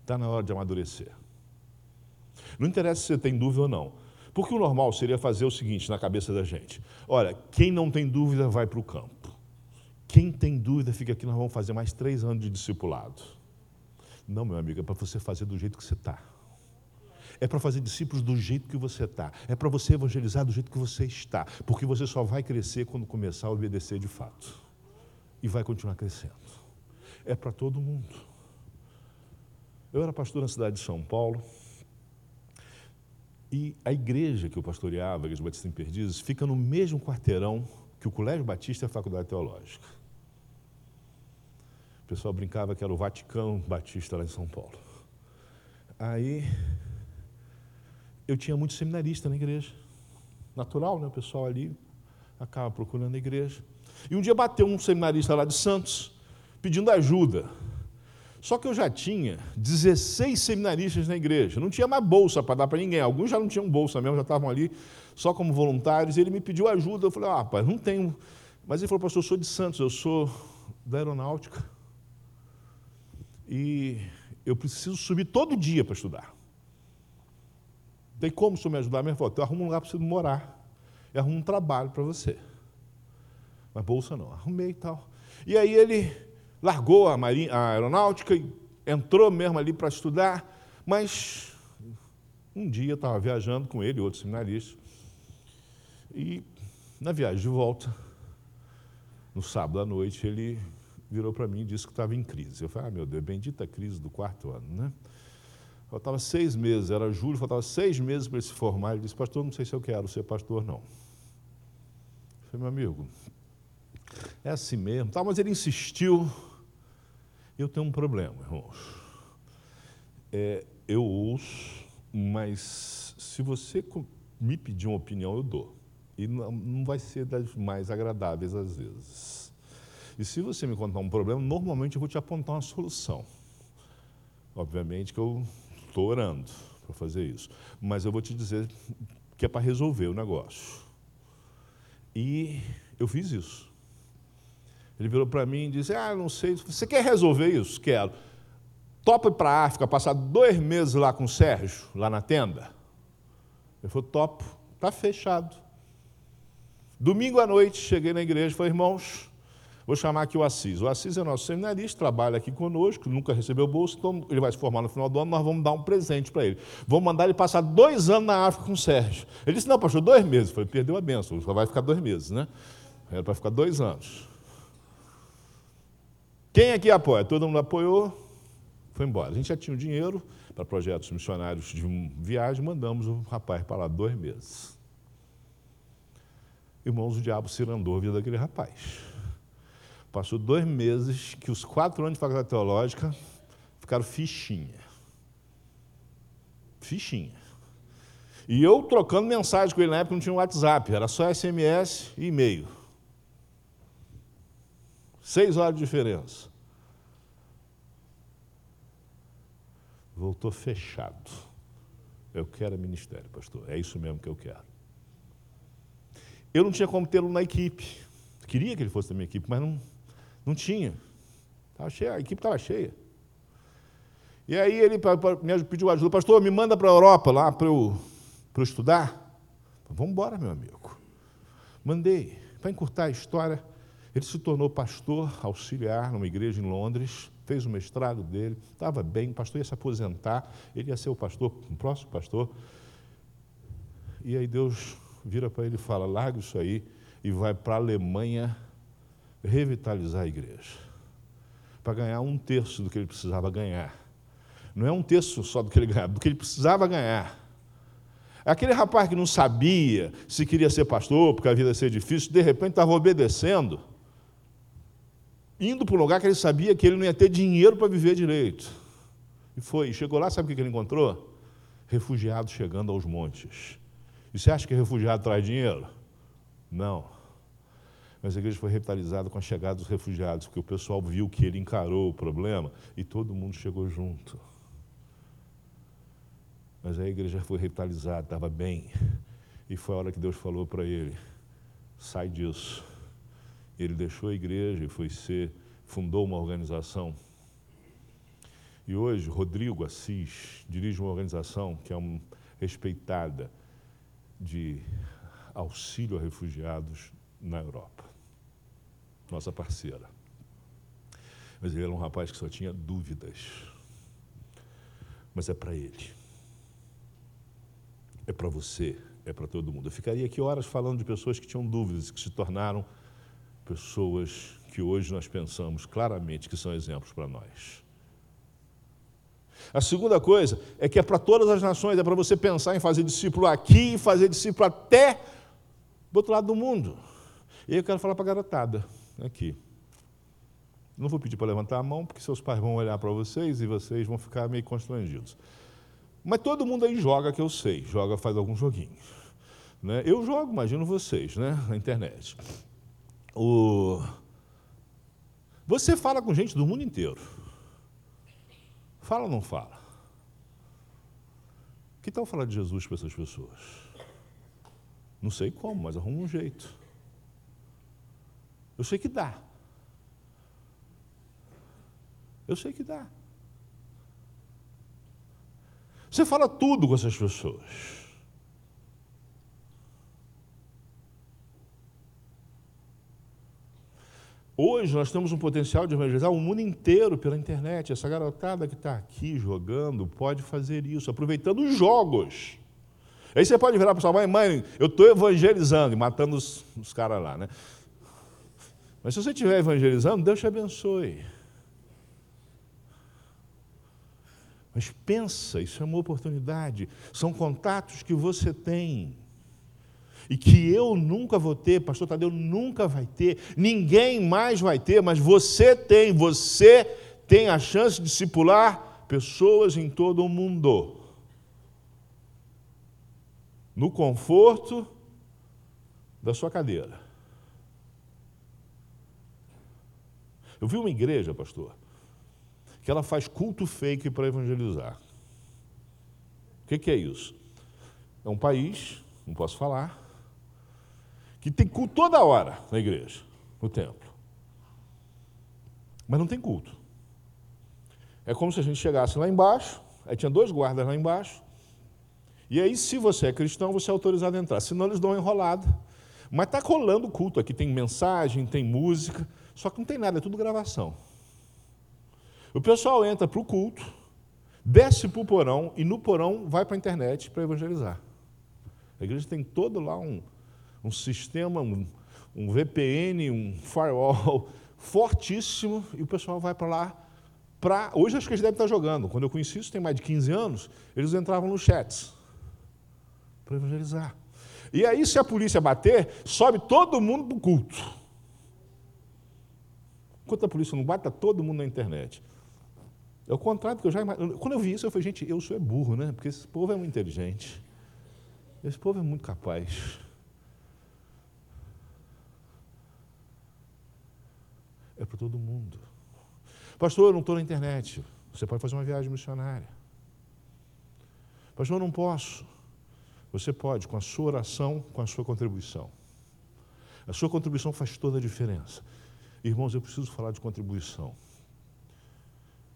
B: Está na hora de amadurecer. Não interessa se você tem dúvida ou não. Porque o normal seria fazer o seguinte na cabeça da gente: olha, quem não tem dúvida vai para o campo. Quem tem dúvida fica aqui, nós vamos fazer mais três anos de discipulado. Não, meu amigo, é para você fazer do jeito que você está. É para fazer discípulos do jeito que você está. É para você evangelizar do jeito que você está. Porque você só vai crescer quando começar a obedecer de fato. E vai continuar crescendo. É para todo mundo. Eu era pastor na cidade de São Paulo. E a igreja que eu pastoreava, a Igreja Batista em Perdizes, fica no mesmo quarteirão que o Colégio Batista é a faculdade teológica. O pessoal brincava que era o Vaticano Batista lá em São Paulo. Aí eu tinha muito seminarista na igreja. Natural, né? O pessoal ali acaba procurando a igreja. E um dia bateu um seminarista lá de Santos pedindo ajuda. Só que eu já tinha 16 seminaristas na igreja, não tinha mais bolsa para dar para ninguém. Alguns já não tinham bolsa mesmo, já estavam ali só como voluntários. Ele me pediu ajuda. Eu falei, ah, rapaz, não tenho. Mas ele falou, pastor, eu sou de Santos, eu sou da aeronáutica. E eu preciso subir todo dia para estudar. Tem como o senhor me ajudar? Ele falou, eu arrumo um lugar para você morar. Eu arrumo um trabalho para você. Mas bolsa não. Arrumei e tal. E aí ele largou a, marinha, a aeronáutica e entrou mesmo ali para estudar, mas um dia eu estava viajando com ele, outro seminarista, e na viagem de volta, no sábado à noite, ele virou para mim e disse que estava em crise. Eu falei, ah, meu Deus, bendita crise do quarto ano, né? Faltava seis meses, era julho, faltava seis meses para ele se formar. Ele disse, pastor, não sei se eu quero ser pastor, não. Eu falei, meu amigo, é assim mesmo, tá, mas ele insistiu. Eu tenho um problema, irmãos. É, eu ouço, mas se você me pedir uma opinião, eu dou. E não, vai ser das mais agradáveis às vezes. E se você me contar um problema, normalmente eu vou te apontar uma solução. Obviamente que eu estou orando para fazer isso. Mas eu vou te dizer que é para resolver o negócio. E eu fiz isso. Ele virou para mim e disse: Ah, não sei, você quer resolver isso? Quero. Topa para a África, passar dois meses lá com o Sérgio, lá na tenda? Ele falou: Topo, está fechado. Domingo à noite, cheguei na igreja e falei: Irmãos, vou chamar aqui o Assis. O Assis é nosso seminarista, trabalha aqui conosco, nunca recebeu bolsa, então ele vai se formar no final do ano, nós vamos dar um presente para ele. Vamos mandar ele passar dois anos na África com o Sérgio. Ele disse: Não, pastor, dois meses. Eu falei: Perdeu a benção, só vai ficar dois meses, né? Era para ficar dois anos. Quem aqui apoia? Todo mundo apoiou, foi embora. A gente já tinha o dinheiro para projetos missionários de viagem, mandamos o rapaz para lá dois meses. Irmãos, o diabo cirandou a vida daquele rapaz. Passou dois meses que os quatro anos de faculdade teológica ficaram fichinha. Fichinha. E eu trocando mensagem com ele na época, não tinha WhatsApp, era só SMS e e-mail. Seis horas de diferença. Voltou fechado. Eu quero ministério, pastor. É isso mesmo que eu quero. Eu não tinha como tê-lo na equipe. Queria que ele fosse da minha equipe, mas não, não tinha. Tava cheia, a equipe estava cheia. E aí ele me pediu ajuda, pastor, me manda para a Europa lá para eu, eu estudar. Vamos embora, meu amigo. Mandei. Para encurtar a história, ele se tornou pastor auxiliar numa igreja em Londres, fez o mestrado dele, estava bem, o pastor ia se aposentar, ele ia ser o pastor, o próximo pastor. E aí Deus vira para ele e fala: larga isso aí e vai para a Alemanha revitalizar a igreja, para ganhar um terço do que ele precisava ganhar. Não é um terço só do que ele ganhava, do que ele precisava ganhar. Aquele rapaz que não sabia se queria ser pastor, porque a vida ia ser difícil, de repente estava obedecendo indo para um lugar que ele sabia que ele não ia ter dinheiro para viver direito. E foi. Chegou lá, sabe o que ele encontrou? Refugiados chegando aos montes. E você acha que refugiado traz dinheiro? Não. Mas a igreja foi revitalizada com a chegada dos refugiados, porque o pessoal viu que ele encarou o problema e todo mundo chegou junto. Mas a igreja foi revitalizada, estava bem. E foi a hora que Deus falou para ele: sai disso ele deixou a igreja e foi ser, fundou uma organização. E hoje, Rodrigo Assis dirige uma organização que é uma respeitada de auxílio a refugiados na Europa. Nossa parceira. Mas ele era um rapaz que só tinha dúvidas. Mas é para ele. É para você, é para todo mundo. Eu ficaria aqui horas falando de pessoas que tinham dúvidas, que se tornaram pessoas que hoje nós pensamos claramente que são exemplos para nós. A segunda coisa é que é para todas as nações, é para você pensar em fazer discípulo aqui e fazer discípulo até do outro lado do mundo. E eu quero falar para a garotada aqui. Não vou pedir para levantar a mão, porque seus pais vão olhar para vocês e vocês vão ficar meio constrangidos. Mas todo mundo aí joga, que eu sei, joga, faz alguns joguinhos. Né? Eu jogo, imagino vocês, né? na internet. O... Você fala com gente do mundo inteiro. Fala ou não fala? Que tal falar de Jesus para essas pessoas? Não sei como, mas arruma um jeito. Eu sei que dá. Eu sei que dá. Você fala tudo com essas pessoas. Hoje nós temos um potencial de evangelizar o mundo inteiro pela internet. Essa garotada que está aqui jogando pode fazer isso, aproveitando os jogos. Aí você pode virar para sua mãe, mãe, eu estou evangelizando matando os, os caras lá, né? Mas se você estiver evangelizando, Deus te abençoe. Mas pensa, isso é uma oportunidade. São contatos que você tem. E que eu nunca vou ter, pastor Tadeu nunca vai ter, ninguém mais vai ter, mas você tem, você tem a chance de discipular pessoas em todo o mundo. No conforto da sua cadeira. Eu vi uma igreja, pastor, que ela faz culto fake para evangelizar. O que, que é isso? É um país, não posso falar, que tem culto toda hora na igreja, no templo. Mas não tem culto. É como se a gente chegasse lá embaixo, aí tinha dois guardas lá embaixo, e aí, se você é cristão, você é autorizado a entrar. Senão, eles dão uma enrolada. Mas está colando culto aqui. Tem mensagem, tem música. Só que não tem nada, é tudo gravação. O pessoal entra para o culto, desce para o porão e no porão vai para a internet para evangelizar. A igreja tem todo lá um, um sistema, um, um VPN, um firewall *laughs* fortíssimo e o pessoal vai para lá. Pra... Hoje acho que eles devem estar jogando. Quando eu conheci isso, tem mais de 15 anos, eles entravam nos chats para evangelizar. E aí, se a polícia bater, sobe todo mundo para o culto. Enquanto a polícia não bate, está todo mundo na internet. É o contrário que eu já. Quando eu vi isso, eu falei, gente, eu sou é burro, né? Porque esse povo é muito inteligente. Esse povo é muito capaz. É para todo mundo. Pastor, eu não estou na internet. Você pode fazer uma viagem missionária. Pastor, eu não posso. Você pode, com a sua oração, com a sua contribuição. A sua contribuição faz toda a diferença. Irmãos, eu preciso falar de contribuição.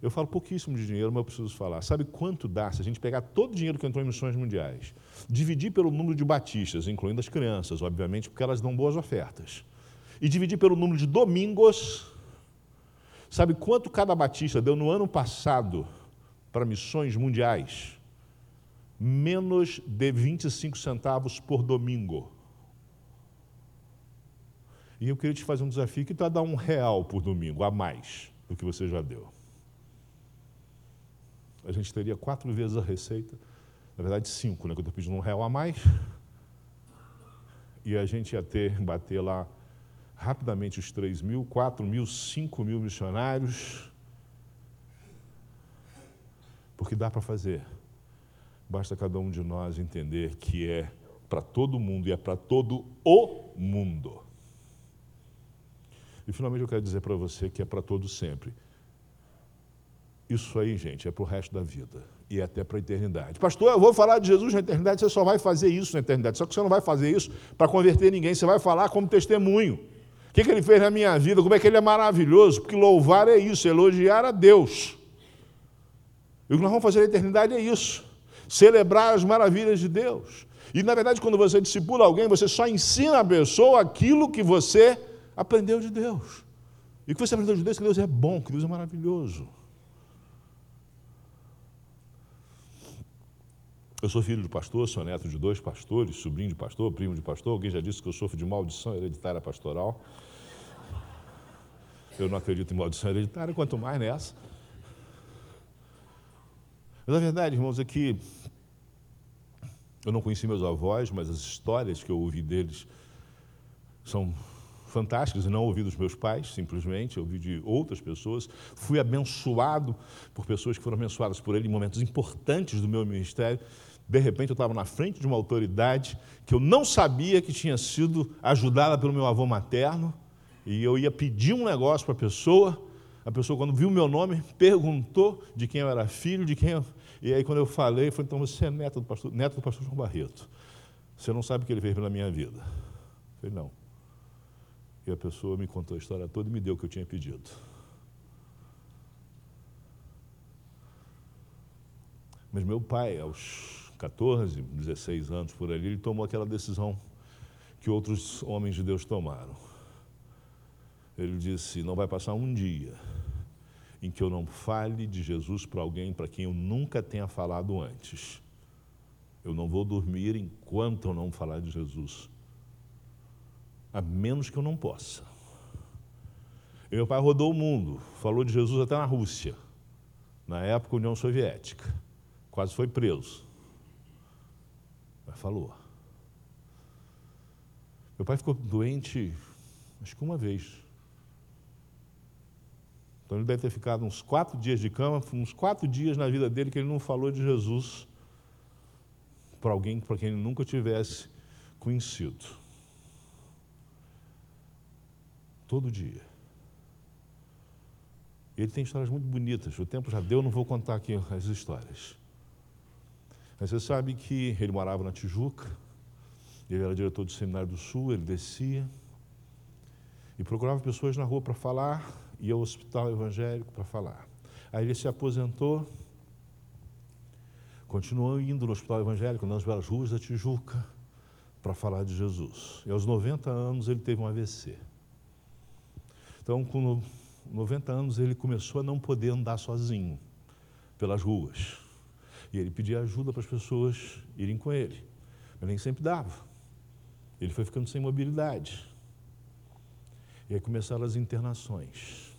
B: Eu falo pouquíssimo de dinheiro, mas eu preciso falar. Sabe quanto dá se a gente pegar todo o dinheiro que entrou em missões mundiais, dividir pelo número de batistas, incluindo as crianças, obviamente, porque elas dão boas ofertas, e dividir pelo número de domingos, sabe quanto cada batista deu no ano passado para missões mundiais? Menos de 25 centavos por domingo. E eu queria te fazer um desafio que está dar um real por domingo, a mais do que você já deu. A gente teria quatro vezes a receita, na verdade cinco, né? Que eu estou pedindo um real a mais. E a gente ia ter, bater lá rapidamente os 3 mil, 4 mil, 5 mil missionários. Porque dá para fazer. Basta cada um de nós entender que é para todo mundo e é para todo o mundo. E finalmente eu quero dizer para você que é para todo sempre. Isso aí, gente, é para o resto da vida e até para a eternidade. Pastor, eu vou falar de Jesus na eternidade, você só vai fazer isso na eternidade. Só que você não vai fazer isso para converter ninguém, você vai falar como testemunho. O que, que ele fez na minha vida, como é que ele é maravilhoso, porque louvar é isso, elogiar a Deus. E o que nós vamos fazer na eternidade é isso: celebrar as maravilhas de Deus. E, na verdade, quando você discipula alguém, você só ensina a pessoa aquilo que você aprendeu de Deus. E o que você aprendeu de Deus? Que Deus é bom, que Deus é maravilhoso. Eu sou filho de pastor, sou neto de dois pastores, sobrinho de pastor, primo de pastor. Alguém já disse que eu sofro de maldição hereditária pastoral. Eu não acredito em maldição hereditária, quanto mais nessa. Mas a verdade, irmãos, é que eu não conheci meus avós, mas as histórias que eu ouvi deles são fantásticas, não ouvi dos meus pais, simplesmente, ouvi de outras pessoas. Fui abençoado por pessoas que foram abençoadas por ele em momentos importantes do meu ministério. De repente, eu estava na frente de uma autoridade que eu não sabia que tinha sido ajudada pelo meu avô materno, e eu ia pedir um negócio para a pessoa. A pessoa, quando viu o meu nome, perguntou de quem eu era filho, de quem eu... E aí, quando eu falei, falei, então você é neto do pastor, neto do pastor João Barreto. Você não sabe o que ele fez pela minha vida. Eu falei, não. E a pessoa me contou a história toda e me deu o que eu tinha pedido. Mas meu pai, aos 14, 16 anos por ali, ele tomou aquela decisão que outros homens de Deus tomaram. Ele disse: Não vai passar um dia em que eu não fale de Jesus para alguém para quem eu nunca tenha falado antes. Eu não vou dormir enquanto eu não falar de Jesus. A menos que eu não possa. Meu pai rodou o mundo, falou de Jesus até na Rússia, na época União Soviética. Quase foi preso. Mas falou. Meu pai ficou doente, acho que uma vez. Então ele deve ter ficado uns quatro dias de cama, uns quatro dias na vida dele que ele não falou de Jesus para alguém para quem ele nunca tivesse conhecido. Todo dia. Ele tem histórias muito bonitas. O tempo já deu, não vou contar aqui as histórias. Mas você sabe que ele morava na Tijuca, ele era diretor do Seminário do Sul, ele descia e procurava pessoas na rua para falar, ia ao hospital evangélico para falar. Aí ele se aposentou continuou indo no hospital evangélico, nas belas ruas da Tijuca, para falar de Jesus. E aos 90 anos ele teve um AVC. Então, com 90 anos, ele começou a não poder andar sozinho pelas ruas. E ele pedia ajuda para as pessoas irem com ele. Mas nem sempre dava. Ele foi ficando sem mobilidade. E aí começaram as internações.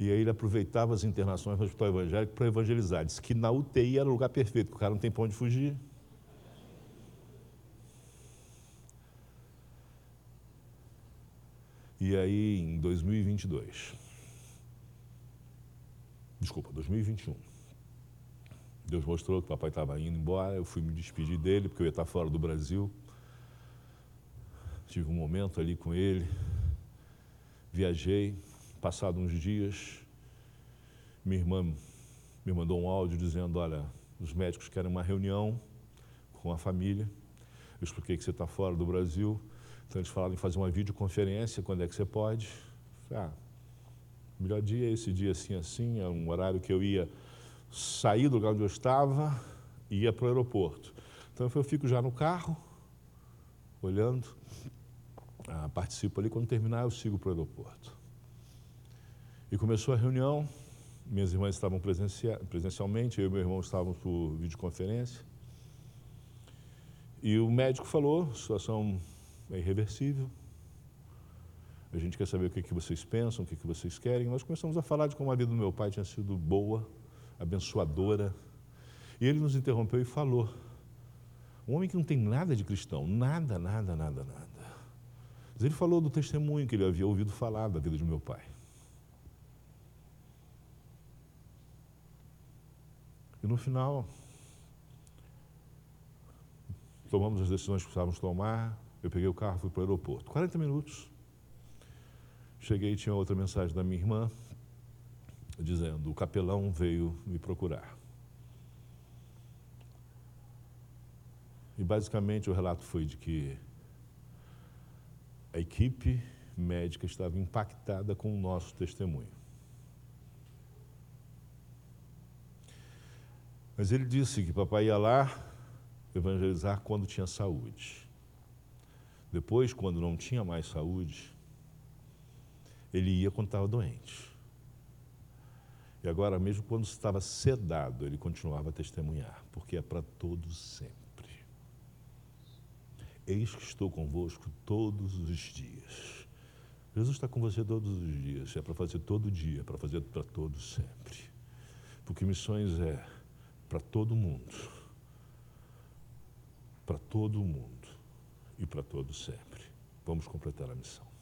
B: E aí ele aproveitava as internações no hospital evangélico para evangelizar. Disse que na UTI era o lugar perfeito, porque o cara não tem para onde fugir. E aí, em 2022, desculpa, 2021, Deus mostrou que o papai estava indo embora, eu fui me despedir dele, porque eu ia estar fora do Brasil. Tive um momento ali com ele, viajei, Passado uns dias, minha irmã me mandou um áudio dizendo: Olha, os médicos querem uma reunião com a família. Eu expliquei que você está fora do Brasil. Então eles falaram em fazer uma videoconferência, quando é que você pode? Falei, ah, melhor dia é esse dia assim, assim, é um horário que eu ia sair do lugar onde eu estava e ia para o aeroporto. Então eu fico já no carro, olhando, ah, participo ali, quando terminar eu sigo para o aeroporto. E começou a reunião, minhas irmãs estavam presencialmente, eu e meu irmão estávamos por videoconferência. E o médico falou: situação é irreversível. A gente quer saber o que, que vocês pensam, o que, que vocês querem. Nós começamos a falar de como a vida do meu pai tinha sido boa, abençoadora. E ele nos interrompeu e falou: um homem que não tem nada de cristão, nada, nada, nada, nada. Mas ele falou do testemunho que ele havia ouvido falar da vida de meu pai. E no final, tomamos as decisões que precisávamos tomar. Eu peguei o carro e fui para o aeroporto. 40 minutos. Cheguei e tinha outra mensagem da minha irmã, dizendo: o capelão veio me procurar. E basicamente o relato foi de que a equipe médica estava impactada com o nosso testemunho. Mas ele disse que papai ia lá evangelizar quando tinha saúde. Depois, quando não tinha mais saúde, ele ia quando estava doente. E agora, mesmo quando estava sedado, ele continuava a testemunhar, porque é para todos sempre. Eis que estou convosco todos os dias. Jesus está com você todos os dias, é para fazer todo dia, é para fazer para todos sempre. Porque missões é para todo mundo. Para todo mundo e para todos sempre. vamos completar a missão.